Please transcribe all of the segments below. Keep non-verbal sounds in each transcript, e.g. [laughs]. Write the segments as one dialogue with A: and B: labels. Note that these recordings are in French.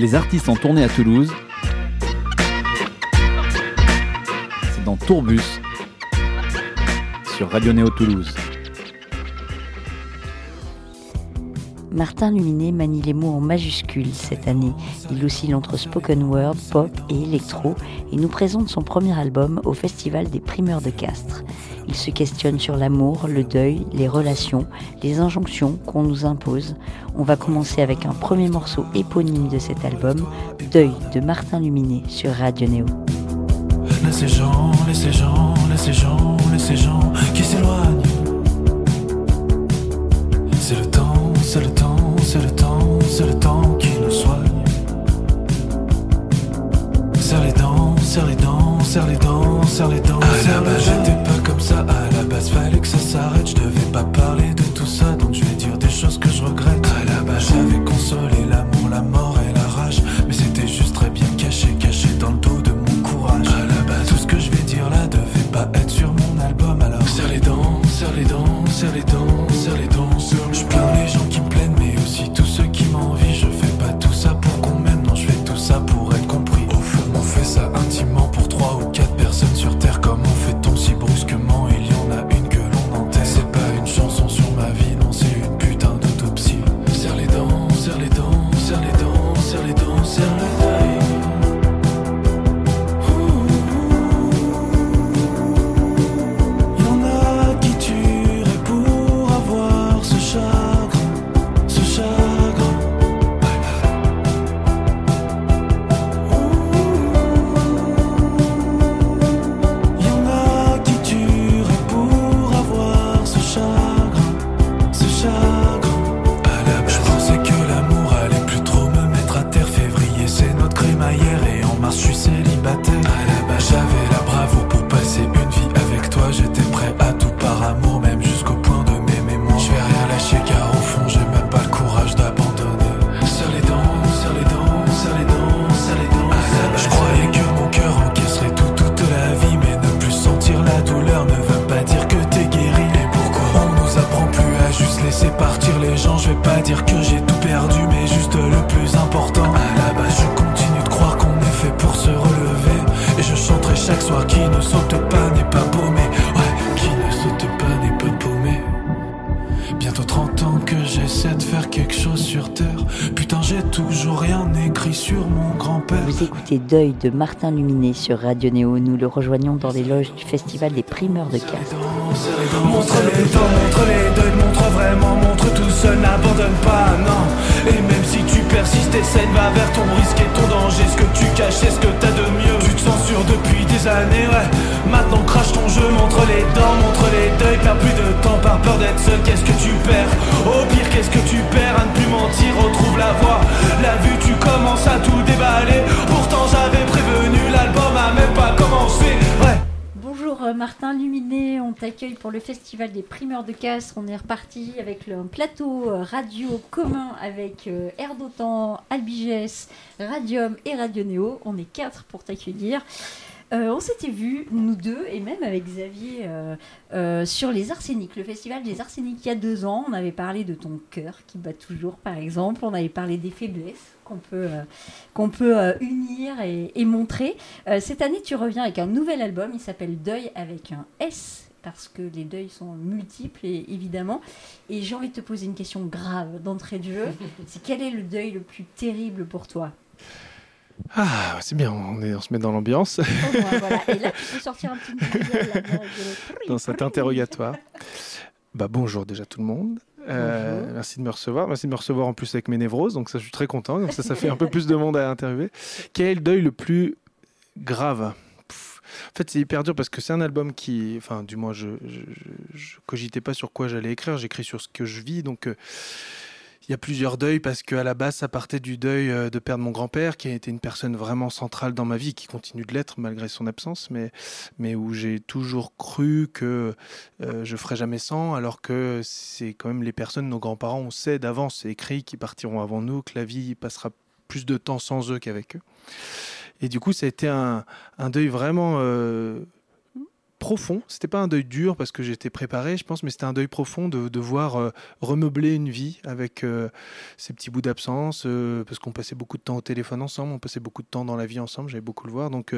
A: Les artistes en tournée à Toulouse. C'est dans Tourbus sur Radio Néo Toulouse.
B: Martin Luminet manie les mots en majuscules cette année. Il oscille entre spoken word, pop et électro et nous présente son premier album au Festival des primeurs de Castres. Il se questionne sur l'amour, le deuil, les relations, les injonctions qu'on nous impose. On va commencer avec un premier morceau éponyme de cet album, Deuil de Martin Luminet sur Radio Néo.
C: Laissez gens, laissez gens, laissez gens, laissez gens qui s'éloignent. C'est le temps, c'est le temps, c'est le temps, c'est le temps qui nous soigne. Serre les dents, serre les dents, serre les dents, serre les dents. La base, j'étais pas comme ça. À la base, fallait que ça s'arrête. Que j'essaie de faire quelque chose sur terre. Putain, j'ai toujours rien écrit sur mon grand-père.
B: Vous écoutez Deuil de Martin Luminet sur Radio Néo. Nous le rejoignons dans les loges du Festival des primeurs de Castres.
C: Montre les dents, montre les deuils, montre vraiment, montre tout seul, n'abandonne pas, non. Et même si tu persistes, essaie, va vers ton risque et ton danger. Ce que tu caches, c'est ce que t'as de mieux. Tu te censures depuis des années, ouais. Maintenant ton jeu, montre les dents, montre les deuils, perds plus de temps par peur d'être seul. Qu'est-ce que tu perds? Au pire, qu'est-ce que tu perds? À ne plus mentir Retrouve la voix, la vue, tu commences à tout déballer. Pourtant, j'avais prévenu, l'album a même pas commencé, ouais.
D: Bonjour euh, Martin Luminet, on t'accueille pour le Festival des primeurs de Castres. On est reparti avec le plateau euh, radio commun avec euh, Air d'Otan, Albiges, Radium et Radio Néo. On est quatre pour t'accueillir. Euh, on s'était vus, nous deux, et même avec Xavier, euh, euh, sur les Arséniques, le festival des Arséniques il y a deux ans. On avait parlé de ton cœur qui bat toujours, par exemple. On avait parlé des faiblesses qu'on peut, qu'on peut unir et, et montrer. Cette année, tu reviens avec un nouvel album. Il s'appelle Deuil avec un S parce que les deuils sont multiples et, évidemment. Et j'ai envie de te poser une question grave d'entrée de jeu. [laughs] C'est quel est le deuil le plus terrible pour toi?
E: Ah, c'est bien, on, est, on se met dans l'ambiance,
D: voilà. Et là, tu peux [laughs] sortir un petit de-
E: dans cet interrogatoire. Bah, bonjour déjà tout le monde. Euh, merci de me recevoir. Merci de me recevoir en plus avec mes névroses. Donc ça, je suis très content. Comme ça, ça fait un peu plus de monde à interviewer. Quel est le deuil le plus grave? Pff, En fait, c'est hyper dur parce que c'est un album qui, enfin, du moins, je, je, je- je cogitais pas sur quoi j'allais écrire. J'écris sur ce que je vis. Donc, euh, il y a plusieurs deuils parce qu'à la base, ça partait du deuil euh, de perdre mon grand-père, qui a été une personne vraiment centrale dans ma vie, qui continue de l'être malgré son absence, mais, mais où j'ai toujours cru que euh, je ferais jamais sans, alors que c'est quand même les personnes, nos grands-parents, on sait d'avance, c'est écrit, qu'ils partiront avant nous, que la vie passera plus de temps sans eux qu'avec eux. Et du coup, ça a été un, un deuil vraiment euh, profond. C'était pas un deuil dur parce que j'étais préparé, je pense, mais c'était un deuil profond de, de voir euh, remeubler une vie avec euh, ces petits bouts d'absence, euh, parce qu'on passait beaucoup de temps au téléphone ensemble, on passait beaucoup de temps dans la vie ensemble, j'avais beaucoup le voir. Donc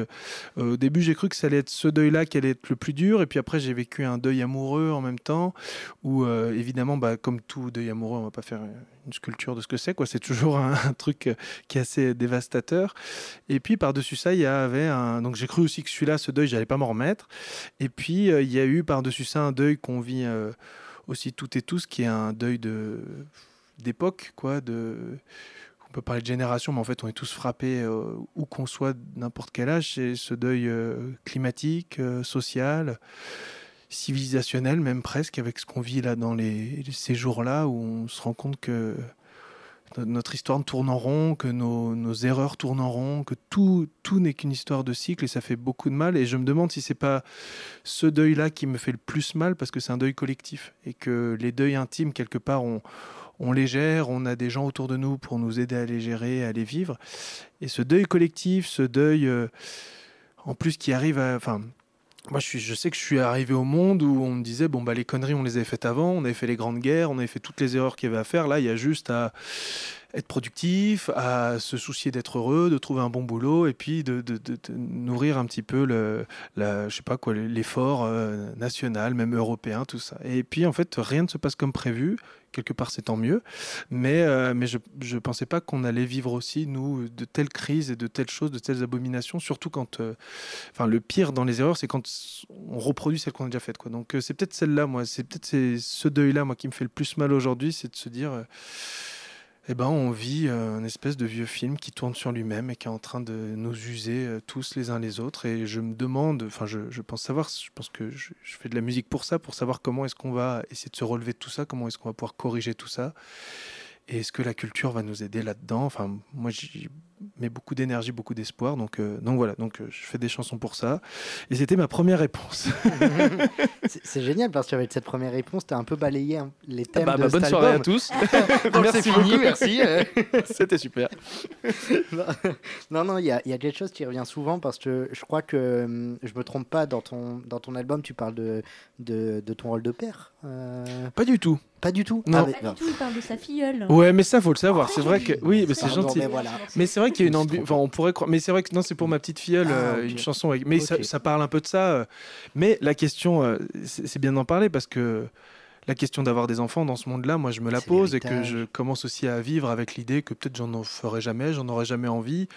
E: au début, j'ai cru que ça allait être ce deuil-là qui allait être le plus dur, et puis après, j'ai vécu un deuil amoureux en même temps, où évidemment, bah, comme tout deuil amoureux, on va pas faire une sculpture de ce que c'est, quoi. C'est toujours un, truc euh, qui est assez dévastateur. Et puis par-dessus ça, il y avait un. Donc j'ai cru aussi que celui-là, ce deuil, j'allais pas m'en remettre. Et puis euh, il y a eu par-dessus ça un deuil qu'on vit euh, aussi toutes et tous, qui est un deuil de d'époque, quoi. De on peut parler de génération, mais en fait, on est tous frappés où qu'on soit, n'importe quel âge. C'est ce deuil climatique, social, civilisationnel, même presque, avec ce qu'on vit là dans les, ces jours-là, où on se rend compte que no- notre histoire tourne en rond, que nos, nos erreurs tournent en rond, que tout, tout n'est qu'une histoire de cycle et ça fait beaucoup de mal. Et je me demande si c'est pas ce deuil-là qui me fait le plus mal parce que c'est un deuil collectif et que les deuils intimes, quelque part, on, on les gère, on a des gens autour de nous pour nous aider à les gérer, à les vivre. Et ce deuil collectif, ce deuil, euh, en plus, qui arrive à. Enfin, moi, je, sais que je suis arrivé au monde où on me disait bon, bah, les conneries, on les avait faites avant, on avait fait les grandes guerres, on avait fait toutes les erreurs qu'il y avait à faire. Là, il y a juste à être productif, à se soucier d'être heureux, de trouver un bon boulot et puis de, nourrir un petit peu le, la, je sais pas quoi, l'effort euh, national, même européen, tout ça. Et puis en fait, rien ne se passe comme prévu. Quelque part, c'est tant mieux. Mais, euh, mais je ne pensais pas qu'on allait vivre aussi, nous, de telles crises et de telles choses, de telles abominations, surtout quand. euh, Enfin, le pire dans les erreurs, c'est quand on reproduit celles qu'on a déjà faites. Quoi. Donc, c'est peut-être celle-là, moi. C'est peut-être ce deuil-là, moi, qui me fait le plus mal aujourd'hui, c'est de se dire. Eh ben, on vit euh, un espèce de vieux film qui tourne sur lui-même et qui est en train de nous user euh, tous les uns les autres. Et je me demande, enfin, je, pense savoir, je pense que je, je fais de la musique pour ça, pour savoir comment est-ce qu'on va essayer de se relever de tout ça, comment est-ce qu'on va pouvoir corriger tout ça. Et est-ce que la culture va nous aider là-dedans? Enfin, moi, mets beaucoup d'énergie, beaucoup d'espoir. Donc, euh, donc voilà, donc euh, je fais des chansons pour ça. Et c'était ma première réponse. [laughs]
F: C'est génial parce qu'avec cette première réponse, tu as un peu balayé hein, les thèmes
E: Bah,
F: de
E: bah, bonne
F: cet
E: soirée à tous. [laughs]
F: Donc, [laughs]
E: Merci
F: fini,
E: beaucoup.
F: merci.
E: c'était super.
F: non, non, il y a, il y a quelque chose qui revient souvent parce que je crois que hum, je me trompe pas dans ton, dans ton album, tu parles de, de, de ton rôle de père. Euh,
E: Pas du tout.
F: Pas du tout.
E: Non.
F: mais-
D: Pas du tout, il parle de sa filleule.
E: Ouais, mais ça, faut le savoir. C'est vrai que oui, mais c'est gentil.
F: mais voilà.
E: Mais c'est vrai qu'il y a une ambiance. Enfin, on pourrait croire. Mais c'est vrai que non, c'est pour ma petite filleule,
F: Ah,
E: euh, une chanson. Avec... Mais ça, parle un peu de ça. euh. Mais la question, euh, c'est bien d'en parler parce que la question d'avoir des enfants dans ce monde-là, moi, je me la pose et que je commence aussi à vivre avec l'idée que peut-être j'en en ferai jamais, j'en aurai jamais envie,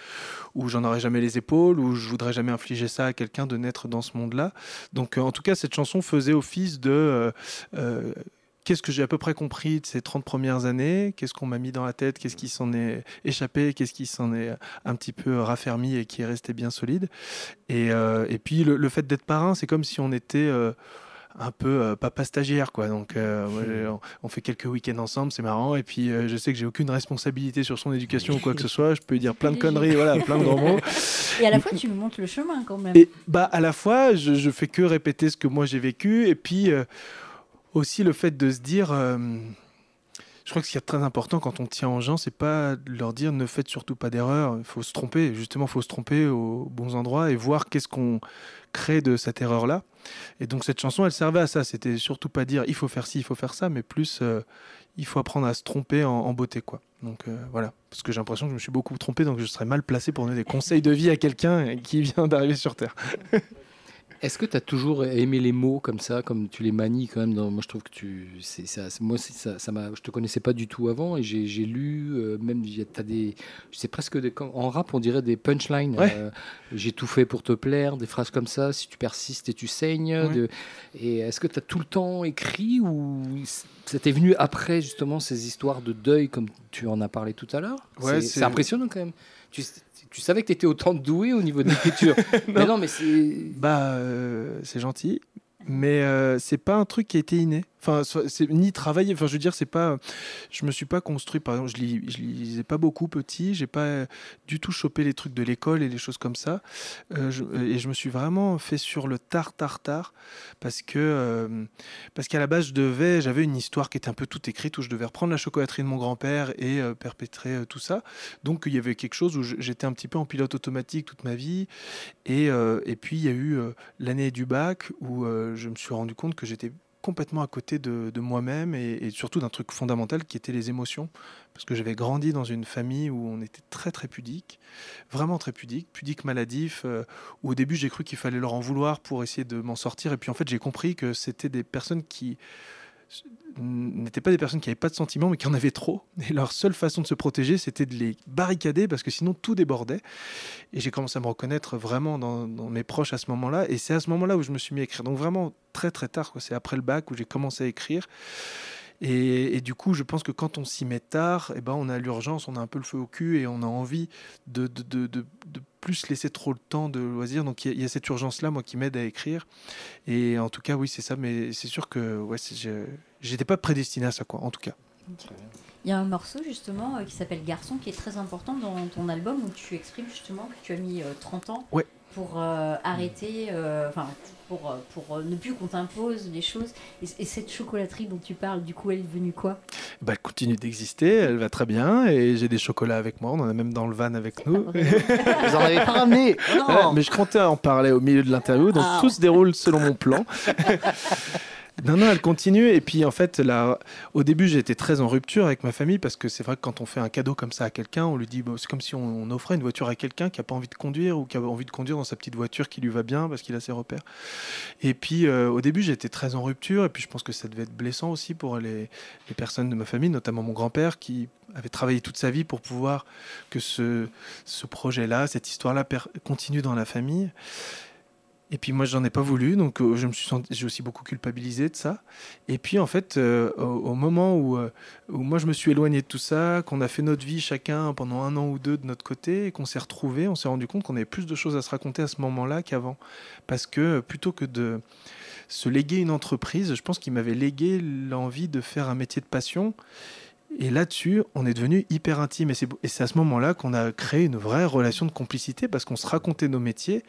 E: ou j'en aurai jamais les épaules, ou je voudrais jamais infliger ça à quelqu'un de naître dans ce monde-là. Donc, euh, en tout cas, cette chanson faisait office de euh, euh, qu'est-ce que j'ai à peu près compris de ces 30 premières années, qu'est-ce qu'on m'a mis dans la tête, qu'est-ce qui s'en est échappé, qu'est-ce qui s'en est un petit peu raffermi et qui est resté bien solide? Et, euh, et puis le, le fait d'être parrain, c'est comme si on était euh, un peu euh, papa stagiaire quoi. Donc euh, moi, j'ai- on, fait quelques week-ends ensemble c'est marrant. Et puis euh, je sais que j'ai aucune responsabilité sur son éducation ou quoi que ce soit. Je peux lui dire plein de conneries voilà plein de gros mots. [laughs]
D: Et à la fois, tu nous montres le chemin quand même.
E: et bah à la fois, je, je fais que répéter ce que moi j'ai vécu, et puis aussi le fait de se dire, euh, je crois que ce qui est très important quand on tient aux gens, c'est pas de leur dire ne faites surtout pas d'erreur. Il faut se tromper, justement, il faut se tromper aux bons endroits et voir qu'est-ce qu'on crée de cette erreur-là. Et donc cette chanson, elle servait à ça. C'était surtout pas dire il faut faire ci, il faut faire ça, mais plus euh, il faut apprendre à se tromper en, en beauté, quoi. Donc euh, voilà, parce que j'ai l'impression que je me suis beaucoup trompé, donc je serais mal placé pour donner des conseils de vie à quelqu'un qui vient d'arriver sur Terre. [laughs]
G: Est-ce que tu as toujours aimé les mots comme ça, comme tu les manies quand même dans... Moi, je trouve que tu. c'est ça, moi, ça, ça m'a. Je te connaissais pas du tout avant et j'ai j'ai lu, euh, même, il y a- t'as des. C'est presque des. En rap, on dirait des punchlines.
E: Ouais.
G: euh, j'ai tout fait pour te plaire, des phrases comme ça. Si tu persistes et tu saignes.
E: Ouais.
G: de- Et est-ce que tu as tout le temps écrit ou ça t'est venu après, justement, ces histoires de deuil, comme tu en as parlé tout à l'heure
E: Ouais,
G: C'est impressionnant quand même. Tu, tu savais que tu étais autant doué au niveau de l'écriture. [laughs] mais non, mais c'est.
E: Bah, euh, c'est gentil, mais euh, c'est pas un truc qui a été inné. Enfin, ni travailler. Enfin, je veux dire, c'est pas. Je me suis pas construit. Par exemple, je, lis, je lisais pas beaucoup petit. J'ai pas du tout chopé les trucs de l'école et les choses comme ça. Euh, et je me suis vraiment fait sur le tard, tard, parce que euh, parce qu'à la base, je devais. J'avais une histoire qui était un peu toute écrite où je devais reprendre la chocolaterie de mon grand-père et euh, perpétrer tout ça. Donc, il y avait quelque chose où j'étais un petit peu en pilote automatique toute ma vie. Et, et puis, il y a eu l'année du bac où je me suis rendu compte que j'étais complètement à côté de, moi-même et, et surtout d'un truc fondamental qui était les émotions. Parce que j'avais grandi dans une famille où on était très très pudique, vraiment très pudique, pudique maladif, euh, où au début j'ai cru qu'il fallait leur en vouloir pour essayer de m'en sortir. Et puis en fait j'ai compris que c'était des personnes qui n'étaient pas des personnes qui n'avaient pas de sentiments mais qui en avaient trop. Et leur seule façon de se protéger c'était de les barricader parce que sinon tout débordait. Et j'ai commencé à me reconnaître vraiment dans, mes proches à ce moment-là. Et c'est à ce moment-là où je me suis mis à écrire. Donc vraiment très très tard. C'est après le bac où j'ai commencé à écrire. Et, du coup, je pense que quand on s'y met tard, eh ben, on a l'urgence, on a un peu le feu au cul et on a envie de, de, de plus laisser trop le temps de loisir. Donc il y, a- il y a cette urgence-là, moi, qui m'aide à écrire. Et en tout cas, oui, c'est ça. Mais c'est sûr que ouais, j'étais pas prédestiné à ça, quoi, en tout cas.
D: Il y a un morceau justement euh, qui s'appelle Garçon qui est très important dans ton album où tu exprimes justement que tu as mis euh, 30 ans
E: Ouais.
D: Pour euh, arrêter, euh, enfin pour, euh, pour ne plus qu'on t'impose les choses. Et, et cette chocolaterie dont tu parles, du coup, elle est devenue quoi?
E: Bah, elle continue d'exister, elle va très bien. Et j'ai des chocolats avec moi. On en a même dans le van avec nous. [laughs]
F: Vous en avez pas ramené?
E: Ouais,
F: non
E: mais je comptais en parler au milieu de l'interview, donc
F: Ah.
E: tout se déroule selon mon plan. [laughs] non, non, elle continue. Et puis, en fait, au début, été très en rupture avec ma famille parce que c'est vrai que quand on fait un cadeau comme ça à quelqu'un, on lui dit, c'est comme si on, offrait une voiture à quelqu'un qui n'a pas envie de conduire ou qui a envie de conduire dans sa petite voiture qui lui va bien parce qu'il a ses repères. Et puis, euh, au début, j'étais très en rupture. Et puis, je pense que ça devait être blessant aussi pour les, personnes de ma famille, notamment mon grand-père qui avait travaillé toute sa vie pour pouvoir que ce, projet-là, cette histoire-là continue dans la famille. Et puis moi, j'en ai pas voulu, donc euh, je me suis j'ai aussi beaucoup culpabilisé de ça. Et puis en fait, euh, au, moment où, euh, où moi je me suis éloigné de tout ça, qu'on a fait notre vie chacun pendant un an ou deux de notre côté, et qu'on s'est retrouvés, on s'est rendu compte qu'on avait plus de choses à se raconter à ce moment-là qu'avant. Parce que plutôt que de se léguer une entreprise, je pense qu'il m'avait légué l'envie de faire un métier de passion. Et là-dessus, on est devenu hyper intime. Et c'est à ce moment-là qu'on a créé une vraie relation de complicité parce qu'on se racontait nos métiers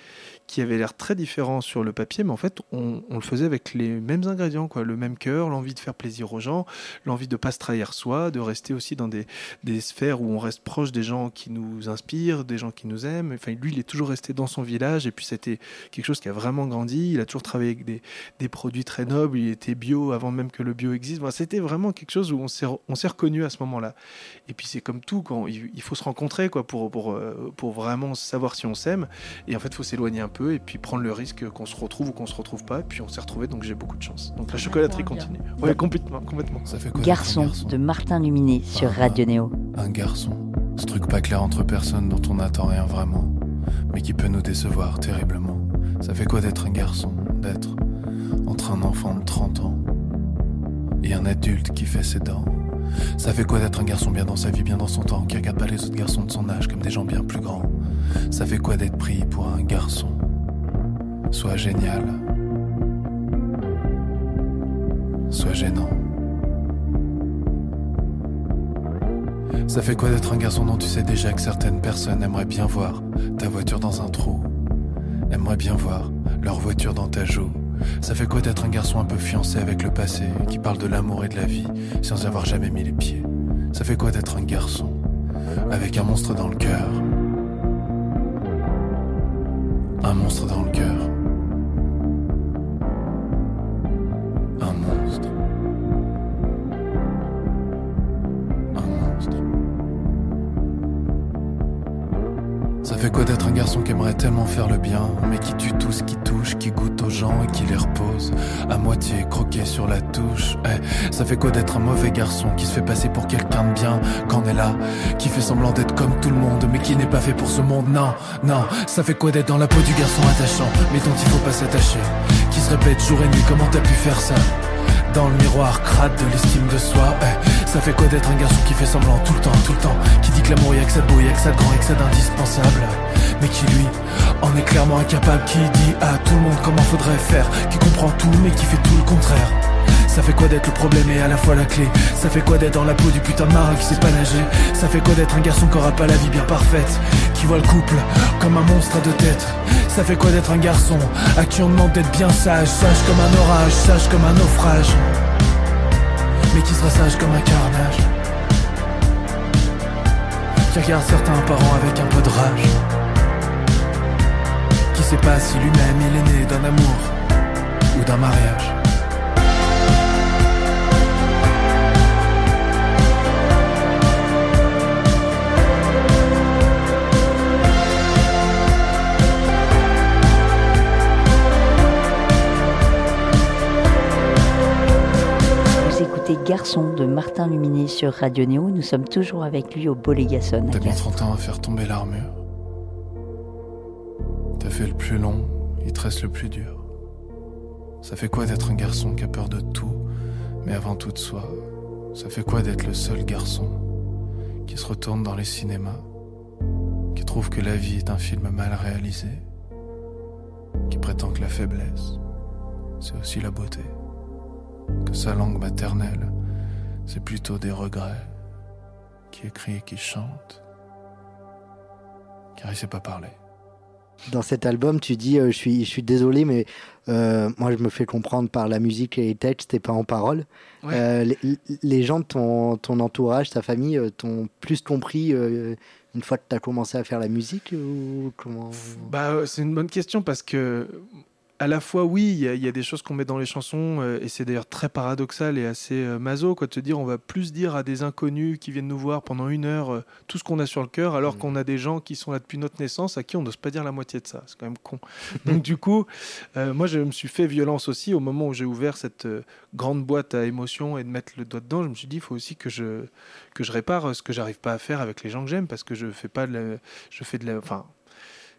E: qui avaient l'air très différents sur le papier, mais en fait, on, le faisait avec les mêmes ingrédients, quoi. Le même cœur, l'envie de faire plaisir aux gens, l'envie de pas se trahir soi, de rester aussi dans des, sphères où on reste proche des gens qui nous inspirent, des gens qui nous aiment. Enfin, lui, il est toujours resté dans son village et puis c'était quelque chose qui a vraiment grandi. Il a toujours travaillé avec des, produits très nobles. Il était bio avant même que le bio existe. Enfin, c'était vraiment quelque chose où on s'est on reconnu à ce moment-là. Et puis c'est comme tout, quand il, faut se rencontrer quoi pour pour euh, pour vraiment savoir si on s'aime. Et en fait, il faut s'éloigner un peu et puis prendre le risque qu'on se retrouve ou qu'on se retrouve pas. Et puis on s'est retrouvé, donc j'ai beaucoup de chance. Donc la chocolaterie continue. Ouais, complètement, complètement.
C: Ça fait quoi
B: Garçon
C: un garçon
B: de Martin Luminé sur
C: Ah.
B: Radio Néo.
C: Un garçon, ce truc pas clair entre personnes dont on n'attend rien vraiment, mais qui peut nous décevoir terriblement. Ça fait quoi d'être un garçon, d'être entre un enfant de 30 ans et un adulte qui fait ses dents? Ça fait quoi d'être un garçon bien dans sa vie, bien dans son temps, qui regarde pas les autres garçons de son âge comme des gens bien plus grands? Ça fait quoi d'être pris pour un garçon? Soit génial, soit gênant. Ça fait quoi d'être un garçon dont tu sais déjà que certaines personnes aimeraient bien voir ta voiture dans un trou? Aimeraient bien voir leur voiture dans ta joue Ça fait quoi d'être un garçon un peu fiancé avec le passé Qui parle de l'amour et de la vie sans avoir jamais mis les pieds? Ça fait quoi d'être un garçon avec un monstre dans le cœur? Un monstre dans le cœur Ça fait quoi d'être un garçon qui aimerait tellement faire le bien, mais qui tue tout ce qui touche, qui goûte aux gens et qui les repose à moitié croqué sur la touche. Eh, ça fait quoi d'être un mauvais garçon qui se fait passer pour quelqu'un de bien quand on est là, qui fait semblant d'être comme tout le monde, mais qui n'est pas fait pour ce monde? Non, non, ça fait quoi d'être dans la peau du garçon attachant, mais dont il faut pas s'attacher, qui se répète jour et nuit comment t'as pu faire ça? Dans le miroir crade de l'estime de soi. Eh, ça fait quoi d'être un garçon qui fait semblant tout le temps, tout le temps, qui dit que l'amour y'a que ça beau, y'a que ça de grand, y'a que ça d'indispensable, mais qui lui en est clairement incapable, qui dit à tout le monde comment faudrait faire, qui comprend tout mais qui fait tout le contraire. Ça Ça fait quoi d'être le problème et à la fois la clé Ça fait quoi d'être dans la peau du putain de marin qui sait pas nager Ça fait quoi d'être un garçon qui aura pas la vie bien parfaite Qui voit le couple comme un monstre à deux têtes Ça fait quoi d'être un garçon à qui on demande d'être bien sage Sage comme un orage, sage comme un naufrage Mais qui sera sage comme un carnage. Qui regarde certains parents avec un peu de rage. Qui sait pas si lui-même il est né d'un amour ou d'un mariage
B: Garçon de Martin Luminet sur Radio Néo. Nous sommes toujours avec lui au Bolégason
C: T'as mis
B: Castres.
C: 30 ans à faire tomber l'armure. T'as fait le plus long, il te reste le plus dur. Ça fait quoi d'être un garçon qui a peur de tout, mais avant tout de soi? Ça fait quoi d'être le seul garçon qui se retourne dans les cinémas, qui trouve que la vie est un film mal réalisé, qui prétend que la faiblesse, c'est aussi la beauté, que sa langue maternelle, c'est plutôt des regrets, qui écrit et qui chante, car il sait pas parler.
F: Dans cet album, tu dis euh, je, suis, je suis désolé, mais euh, moi je me fais comprendre par la musique et les textes et pas en parole.
E: Ouais.
F: Euh, les, les gens de ton, ton entourage, ta famille, euh, t'ont plus compris euh, une fois que tu as commencé à faire la musique ou comment?
E: Bah, c'est une bonne question parce que, à la fois, oui, il y, a- il y a des choses qu'on met dans les chansons euh, et c'est d'ailleurs très paradoxal et assez euh, maso, quoi, de se dire on va plus dire à des inconnus qui viennent nous voir pendant une heure euh, tout ce qu'on a sur le cœur, alors
F: Mhm.
E: qu'on a des gens qui sont là depuis notre naissance à qui on n'ose pas dire la moitié de ça. C'est quand même con. [laughs] Donc, du coup, euh, moi, je me suis fait violence aussi au moment où j'ai ouvert cette grande boîte à émotions et de mettre le doigt dedans. Je me suis dit, il faut aussi que je, que je répare ce que j'arrive pas à faire avec les gens que j'aime parce que je fais pas de la- je fais de la, enfin,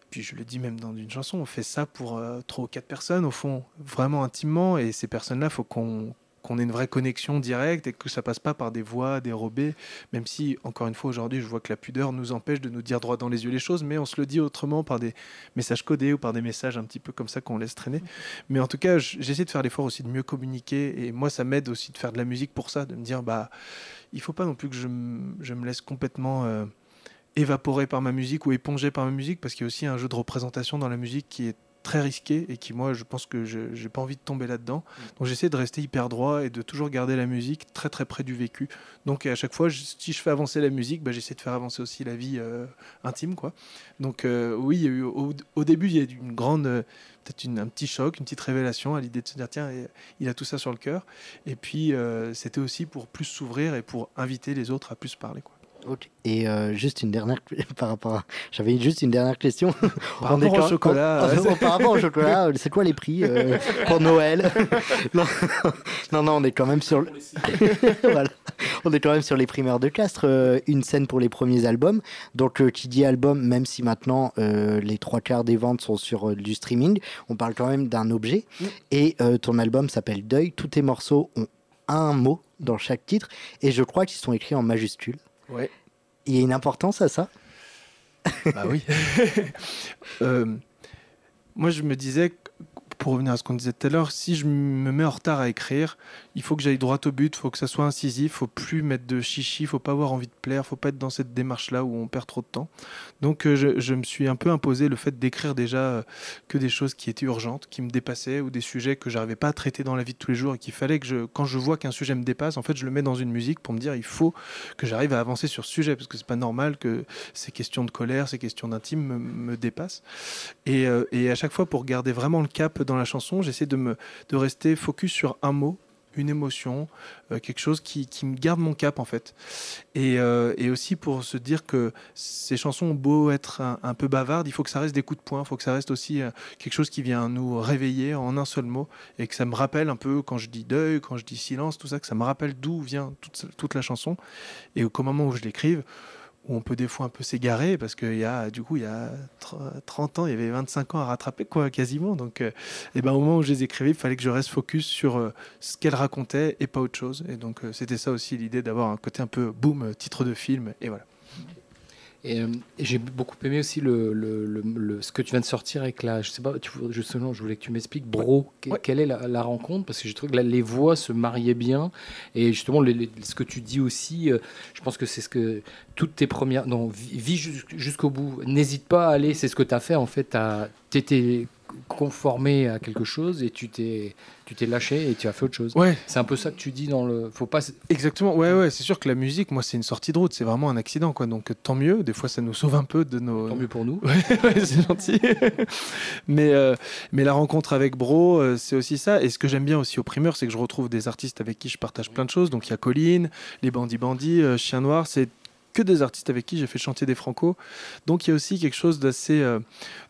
E: puis je le dis même dans une chanson, on fait ça pour euh, trois ou quatre personnes au fond, vraiment intimement, et ces personnes-là, faut qu'on qu'on ait une vraie connexion directe et que ça passe pas par des voix dérobées, même si, encore une fois, aujourd'hui, je vois que la pudeur nous empêche de nous dire droit dans les yeux les choses, mais on se le dit autrement par des messages codés ou par des messages un petit peu comme ça qu'on laisse traîner. Mais en tout cas, j'essaie de faire l'effort aussi de mieux communiquer, et moi, ça m'aide aussi de faire de la musique pour ça, de me dire, bah, il faut pas non plus que je me laisse complètement... euh, évaporé par ma musique ou épongé par ma musique parce qu'il y a aussi un jeu de représentation dans la musique qui est très risqué et qui moi je pense que je j'ai pas envie de tomber là-dedans. Donc j'essaie de rester hyper droit et de toujours garder la musique très très près du vécu. Donc à chaque fois je- si je fais avancer la musique bah, j'essaie de faire avancer aussi la vie euh, intime quoi. Donc euh, oui il y a eu au, au début il y a eu une grande euh, peut-être un petit choc une petite révélation à l'idée de se dire tiens il a tout ça sur le cœur. Et puis c'était aussi pour plus s'ouvrir et pour inviter les autres à plus parler quoi
F: Et euh, juste une dernière [laughs] par rapport à... J'avais juste une dernière question.
E: par [laughs] rapport au chocolat
F: quand-
E: euh,
F: par rapport au [laughs] chocolat, euh, c'est quoi les prix euh, pour Noël? Non, non, non, on est quand même sur. le- Voilà. On est quand même sur les primeurs de Castres. euh, une scène pour les premiers albums. Donc, qui dit album, même si maintenant les trois quarts des ventes sont sur du streaming, on parle quand même d'un objet.
E: Mm.
F: Et ton album s'appelle Deuil. Tous tes morceaux ont un mot dans chaque titre. Et je crois qu'ils sont écrits en majuscules.
E: Ouais.
F: Il y a une importance à ça?
E: Bah oui. [laughs] Euh, moi, je me disais, pour revenir à ce qu'on disait tout à l'heure, si je me mets en retard à écrire, il faut que j'aille droit au but, il faut que ça soit incisif, faut plus mettre de chichi, faut pas avoir envie de plaire, faut pas être dans cette démarche-là où on perd trop de temps. Donc, euh, je, me suis un peu imposé le fait d'écrire déjà euh, que des choses qui étaient urgentes, qui me dépassaient, ou des sujets que j'arrivais pas à traiter dans la vie de tous les jours et qu'il fallait que je, quand je vois qu'un sujet me dépasse, en fait, je le mets dans une musique pour me dire, il faut que j'arrive à avancer sur ce sujet, parce que c'est pas normal que ces questions de colère, ces questions d'intime me, me dépassent. Et, euh, et à chaque fois, pour garder vraiment le cap dans la chanson, j'essaie de, me, de rester focus sur un mot, une émotion, euh, quelque chose qui, qui me garde mon cap en fait. Et, euh, et aussi pour se dire que ces chansons ont beau être un, peu bavardes, il faut que ça reste des coups de poing, il faut que ça reste aussi euh, quelque chose qui vient nous réveiller en un seul mot et que ça me rappelle un peu quand je dis deuil, quand je dis silence, tout ça, que ça me rappelle d'où vient toute, toute la chanson et qu'au moment où je l'écrive, où on peut des fois un peu s'égarer parce qu'il y a du coup il y a tr- 30 ans il y avait 25 ans à rattraper quoi quasiment. Donc euh, et ben au moment où je les écrivais il fallait que je reste focus sur euh, ce qu'elle racontait et pas autre chose. Et donc euh, c'était ça aussi l'idée d'avoir un côté un peu boom titre de film et voilà
G: Et, euh, et j'ai beaucoup aimé aussi le, le- le- le- ce que tu viens de sortir avec la. Je sais pas, tu, justement, je voulais que tu m'expliques, Bro,
E: Ouais.
G: quelle est la, la rencontre? Parce que j'ai trouvé que là, les voix se mariaient bien. Et justement, les- les- ce que tu dis aussi, euh, je pense que c'est ce que. Toutes tes premières. Non, vis, vis jus- jusqu'au bout. N'hésite pas à aller. C'est ce que tu as fait, en fait. Tu étais conformé à quelque chose et tu t'es tu t'es lâché et tu as fait autre chose.
E: Ouais,
G: C'est un peu ça que tu dis dans le. Faut pas.
E: exactement. Ouais, ouais, c'est sûr que la musique, moi, c'est une sortie de route, c'est vraiment un accident, quoi. Donc, tant mieux. Des fois, ça nous sauve un peu de nos.
G: Tant mieux pour nous. [laughs]
E: Ouais, ouais, c'est gentil. [laughs] mais, euh, mais la rencontre avec Bro, euh, c'est aussi ça. Et ce que j'aime bien aussi au primeur, c'est que je retrouve des artistes avec qui je partage plein de choses. Donc il y a Colline, les Bandits Bandits, euh, Chien Noir, c'est que des artistes avec qui j'ai fait chanter des Franco. Donc il y a aussi quelque chose d'assez. euh,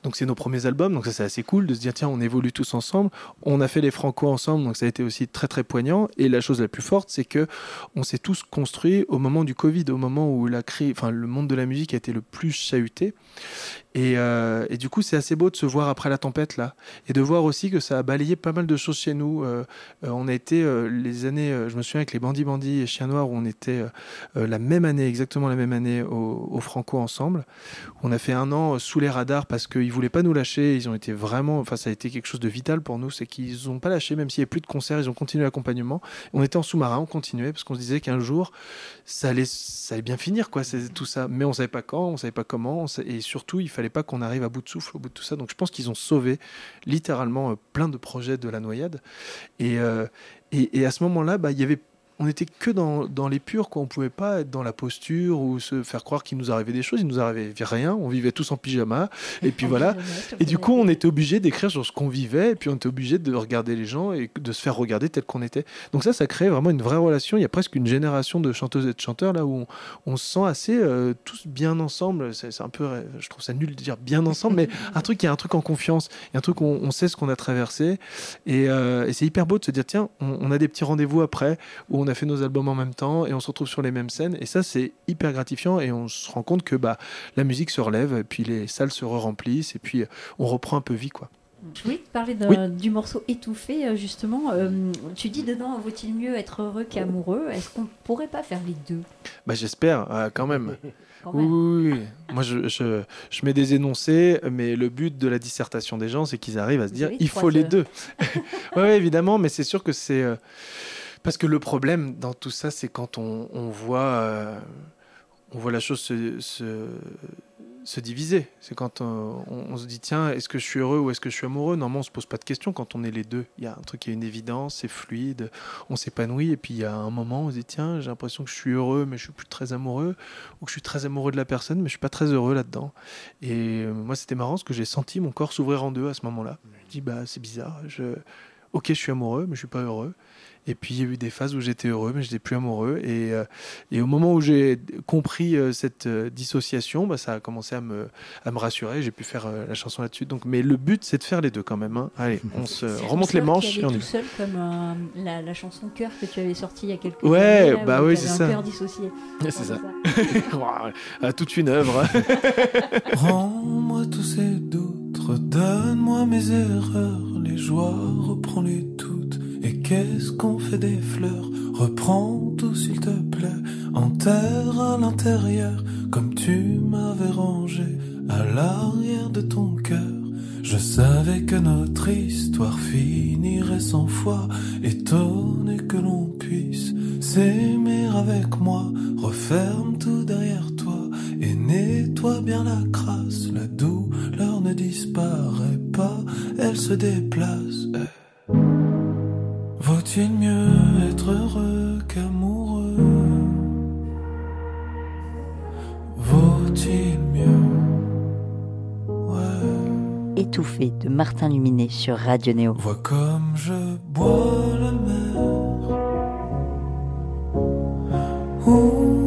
E: donc c'est nos premiers albums, donc ça c'est assez cool de se dire tiens, on évolue tous ensemble. On a fait les Franco ensemble, donc ça a été aussi très très poignant. Et la chose la plus forte, c'est que on s'est tous construits au moment du Covid, au moment où la cri- enfin, le monde de la musique a été le plus chahuté. Et, euh, et du coup, c'est assez beau de se voir après la tempête là, et de voir aussi que ça a balayé pas mal de choses chez nous. Euh, euh, on a été les années, je me souviens avec les Bandits Bandits et Chiens Noirs, où on était la même année, exactement la même année au, Franco ensemble. On a fait un an sous les radars parce qu'ils voulaient pas nous lâcher. Ils ont été vraiment, enfin, ça a été quelque chose de vital pour nous, c'est qu'ils ont pas lâché, même s'il n'y avait plus de concerts, ils ont continué l'accompagnement. On était en sous-marin, on continuait parce qu'on se disait qu'un jour, ça allait, ça allait bien finir, quoi, tout ça. Mais on savait pas quand, on savait pas comment, et surtout, il fallait pas qu'on arrive à bout de souffle au bout de tout ça. Donc, je pense qu'ils ont sauvé littéralement euh, plein de projets de la noyade. Et, euh, et, et à ce moment-là, bah, il y avait on était que dans, dans les purs, quoi. On pouvait pas être dans la posture ou se faire croire qu'il nous arrivait des choses. Il nous arrivait rien. On vivait tous en pyjama. Et puis voilà. Et du coup, on était obligé d'écrire sur ce qu'on vivait, et puis on était obligé de regarder les gens et de se faire regarder tel qu'on était. Donc ça, ça crée vraiment une vraie relation. Il y a presque une génération de chanteuses et de chanteurs là où on, on se sent assez euh, tous bien ensemble. C'est un peu, je trouve ça nul de dire bien ensemble, mais [laughs] un truc, il y a un truc en confiance, il y a un truc où on, on sait ce qu'on a traversé, et, euh, et c'est hyper beau de se dire tiens, on, on a des petits rendez-vous après où on a fait nos albums en même temps et on se retrouve sur les mêmes scènes, et ça c'est hyper gratifiant et on se rend compte que bah la musique se relève, et puis les salles se remplissent, et puis euh, on reprend un peu vie quoi.
D: Je voulais te parler
E: Oui.
D: du morceau étouffé, euh, justement. Euh, tu dis dedans, vaut-il mieux être heureux qu'amoureux? Est-ce qu'on pourrait pas faire les deux?
E: Bah j'espère euh, quand même. [laughs]
D: quand
E: Oui,
D: même
E: oui, oui. Moi, je, je, je mets des énoncés, mais le but de la dissertation des gens, c'est qu'ils arrivent à se dire il faut les deux. [laughs] oui, évidemment, mais c'est sûr que c'est. euh, Parce que le problème dans tout ça, c'est quand on, euh, voit la chose se, se, se diviser. C'est quand euh, on, se dit tiens, est-ce que je suis heureux ou est-ce que je suis amoureux? Normalement, on se pose pas de questions quand on est les deux. Il y a un truc qui est une évidence, c'est fluide, on s'épanouit, et puis il y a un moment, on se dit tiens, j'ai l'impression que je suis heureux, mais je suis plus très amoureux ou que je suis très amoureux de la personne, mais je suis pas très heureux là-dedans. Et euh, moi, c'était marrant parce que j'ai senti mon corps s'ouvrir en deux à ce moment-là. Je dis, bah, c'est bizarre. Ok, je suis amoureux, mais je suis pas heureux. Et puis, il y a eu des phases où j'étais heureux, mais je n'étais plus amoureux. Et, euh, et au moment où j'ai compris euh, cette euh, dissociation, bah, ça a commencé à me, à me rassurer. J'ai pu faire euh, la chanson là-dessus. Donc, mais le but, c'est de faire les deux quand même. hein. Allez, on se remonte les manches et on y
D: tout seul comme euh, la, la chanson Cœur que tu avais sortie il y a quelques
E: Ouais,
D: années. là,
E: bah oui, c'est
D: un
E: ça.
D: cœur dissocié. [laughs]
E: C'est ça. [laughs] Ah, toute une œuvre. [laughs]
C: Rends-moi tous ces doutes, donne-moi mes erreurs, les joies, reprends-les toutes. Et qu'est-ce qu'on fait des fleurs? Reprends tout s'il te plaît, enterre à l'intérieur, comme tu m'avais rangé à l'arrière de ton cœur. Je savais que notre histoire finirait sans foi, étonné que l'on puisse s'aimer avec moi. Referme tout derrière toi et nettoie bien la crasse. La douleur ne disparaît pas, elle se déplace. Vaut-il mieux être heureux qu'amoureux Vaut-il mieux? Ouais.
B: Étouffé de Martin Luminet sur Radio Néo.
C: Vois comme je bois la mer. Ouh,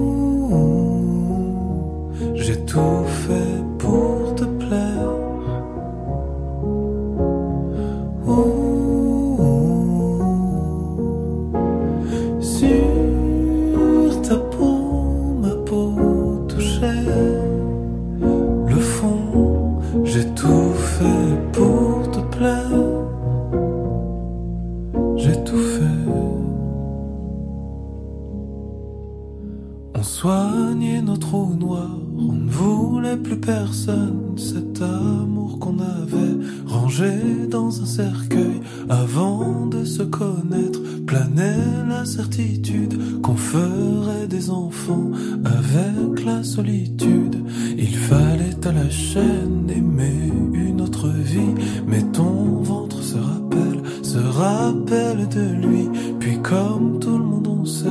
C: On soignait nos trous noirs, on ne voulait plus personne. Cet amour qu'on avait rangé dans un cercueil avant de se connaître, planait la certitude qu'on ferait des enfants avec la solitude. Il fallait à la chaîne aimer une autre vie, mais ton ventre se rappelle, se rappelle de lui. Puis comme tout le monde on sait,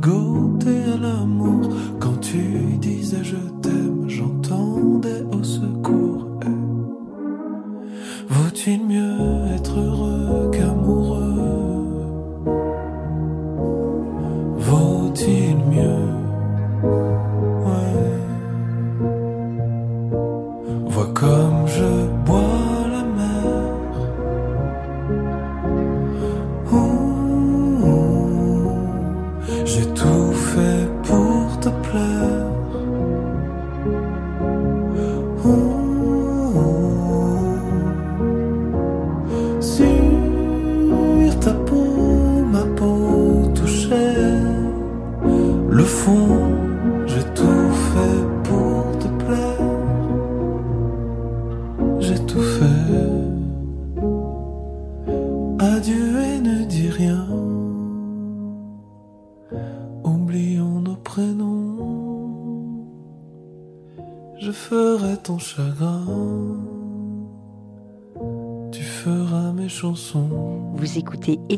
C: ligoté à l'amour, quand tu disais je t'aime, j'entendais au secours. Eh. Vaut-il mieux être heureux qu'amoureux? Vaut-il mieux? Vois comme je bois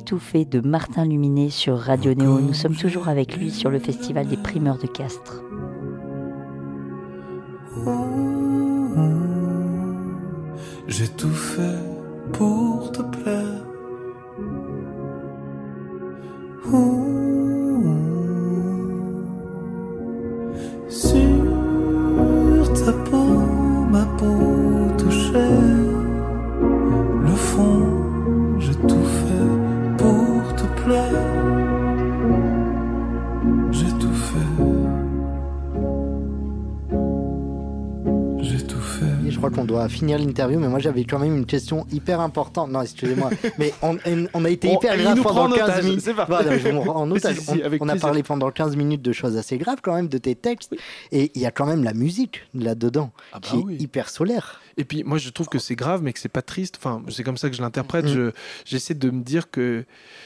B: Étouffé de Martin Luminet sur Radio Néo. Nous sommes toujours avec lui sur le festival des primeurs de Castres.
C: J'ai tout fait pour te plaire.
F: Finir l'interview, mais moi j'avais quand même une question hyper importante. Non, excusez-moi, [laughs] mais on, on a été hyper grave pendant
E: en
F: 15
E: otage,
F: minutes. en [laughs]
E: Si,
F: otage.
E: si, si,
F: On- a parlé pendant 15 minutes de choses assez graves quand même, de tes textes. Et il y a quand même la musique là-dedans,
E: Ah bah
F: qui
E: oui.
F: est hyper solaire.
E: Et puis moi je trouve que c'est grave mais que c'est pas triste. Enfin c'est comme ça que je l'interprète.
F: Mm.
E: Je- J'essaie de me dire que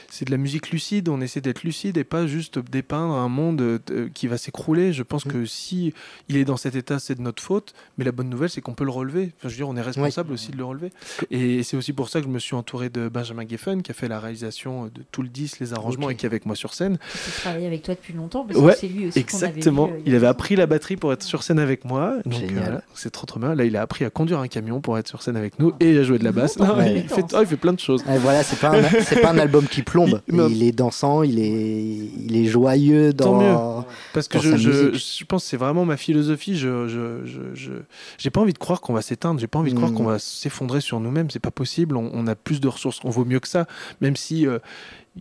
E: c'est de la musique lucide. On essaie d'être lucide et pas juste dépeindre un monde euh, qui va s'écrouler. Je pense
F: Mm.
E: que si il est dans cet état c'est de notre faute. Mais la bonne nouvelle c'est qu'on peut le relever. Enfin je veux dire on est responsable aussi de le relever. Et c'est aussi pour ça que je me suis entouré de Benjamin Geffen qui a fait la réalisation de tout le 10, les arrangements et qui est avec moi sur scène.
D: Qui travaille avec toi depuis longtemps, parce
E: Ouais,
D: que c'est lui aussi qu'on avait
E: Exactement.
D: vu, euh,
E: il avait
D: a
E: appris la batterie pour être sur scène avec moi. Donc
F: Génial.
E: euh, voilà, c'est trop trop bien. Là, il a appris à conduire un camion pour être sur scène avec nous et à jouer de la basse. [laughs] Non, il, fait, oh, il fait plein de choses.
F: Et voilà, c'est pas, un- c'est pas un album qui plombe. [laughs]
E: Il-.
F: Il est dansant, il est, il est joyeux
E: Tant
F: dans.
E: Parce que
F: Dans
E: je, je, je pense que c'est vraiment ma philosophie. Je, je, je, je- j'ai pas envie de croire qu'on va s'éteindre. J'ai pas envie de croire
F: Mm.
E: qu'on va s'effondrer sur nous-mêmes. C'est pas possible. On, on a plus de ressources. On vaut mieux que ça. Même si euh,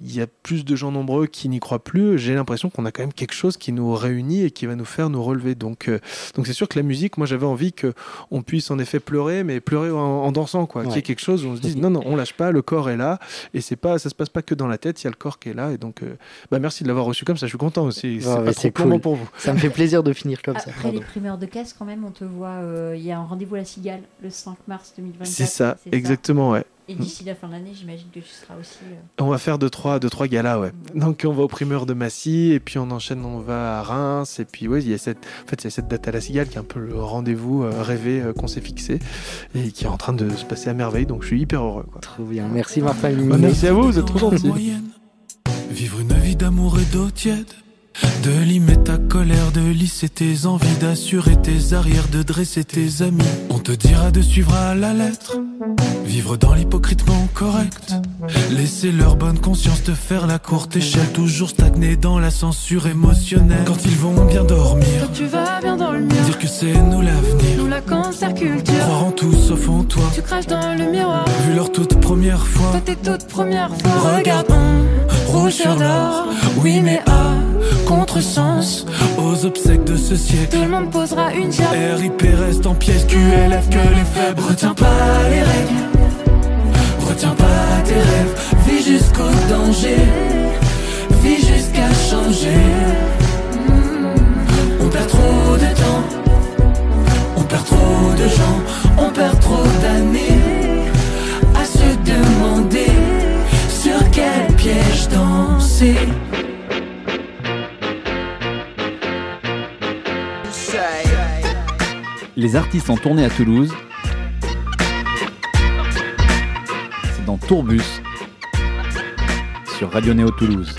E: il y a plus de gens nombreux qui n'y croient plus, j'ai l'impression qu'on a quand même quelque chose qui nous réunit et qui va nous faire nous relever. Donc, euh, donc c'est sûr que la musique, moi j'avais envie que on puisse en effet pleurer, mais pleurer en, en dansant, quoi. Qu'il y
F: Ouais.
E: ait quelque chose où on se dise non, non, on lâche pas, le corps est là et c'est pas, ça se passe pas que dans la tête, il y a le corps qui est là. Et donc, euh, bah merci de l'avoir reçu comme ça. Je suis content aussi. C'est
F: Ouais,
E: pas
F: ouais,
E: trop
F: cool.
E: pour vous.
F: Ça me fait plaisir de finir comme ça.
D: Après les primeurs de casse, quand même, on te voit. euh, Il y a un rendez-vous à la Cigale le 5 mars 2024.
E: C'est ça, exactement, ouais.
D: Et d'ici la fin de l'année, j'imagine que tu seras aussi. euh,
E: On va faire deux trois, deux, trois galas, ouais. Donc on va au primeur de Massy, et puis on enchaîne, on va à Reims, et puis ouais, il y a cette, en fait, il y a cette date à la Cigale qui est un peu le rendez-vous euh, rêvé euh, qu'on s'est fixé, et qui est en train de se passer à merveille, donc je suis hyper heureux. Quoi.
F: Trop bien. Merci Martin
E: Bah, merci à vous, vous êtes trop gentils.
C: Vivre une vie d'amour et d'eau tiède. De limer ta colère, de lisser tes envies, d'assurer tes arrières, de dresser tes amis. On te dira de suivre à la lettre. Vivre dans l'hypocritement correct. Laisser leur bonne conscience te faire la courte échelle. Toujours stagner dans la censure émotionnelle. Quand ils vont bien dormir.
H: Quand tu vas bien mur,
C: Dire que c'est nous l'avenir.
H: Cancer culture.
C: Croire en tout sauf en toi.
H: Tu craches dans le miroir,
C: Vu leur toute première fois.
H: toi tes toutes premières fois.
C: Regarde, on rouge sur l'or. Oui, mais à contresens. Aux obsèques de ce
H: Tout
C: siècle.
H: le monde posera une chair.
C: RIP reste en pièces, QLF que les faibles. Retiens pas les règles. Retiens pas tes rêves. Vis jusqu'au danger. Vis jusqu'à changer. trop
H: de
C: gens,
H: on perd trop d'années à se demander sur quel piège danser.
A: Les artistes ont tourné à Toulouse. C'est dans Tourbus sur Radio Néo Toulouse.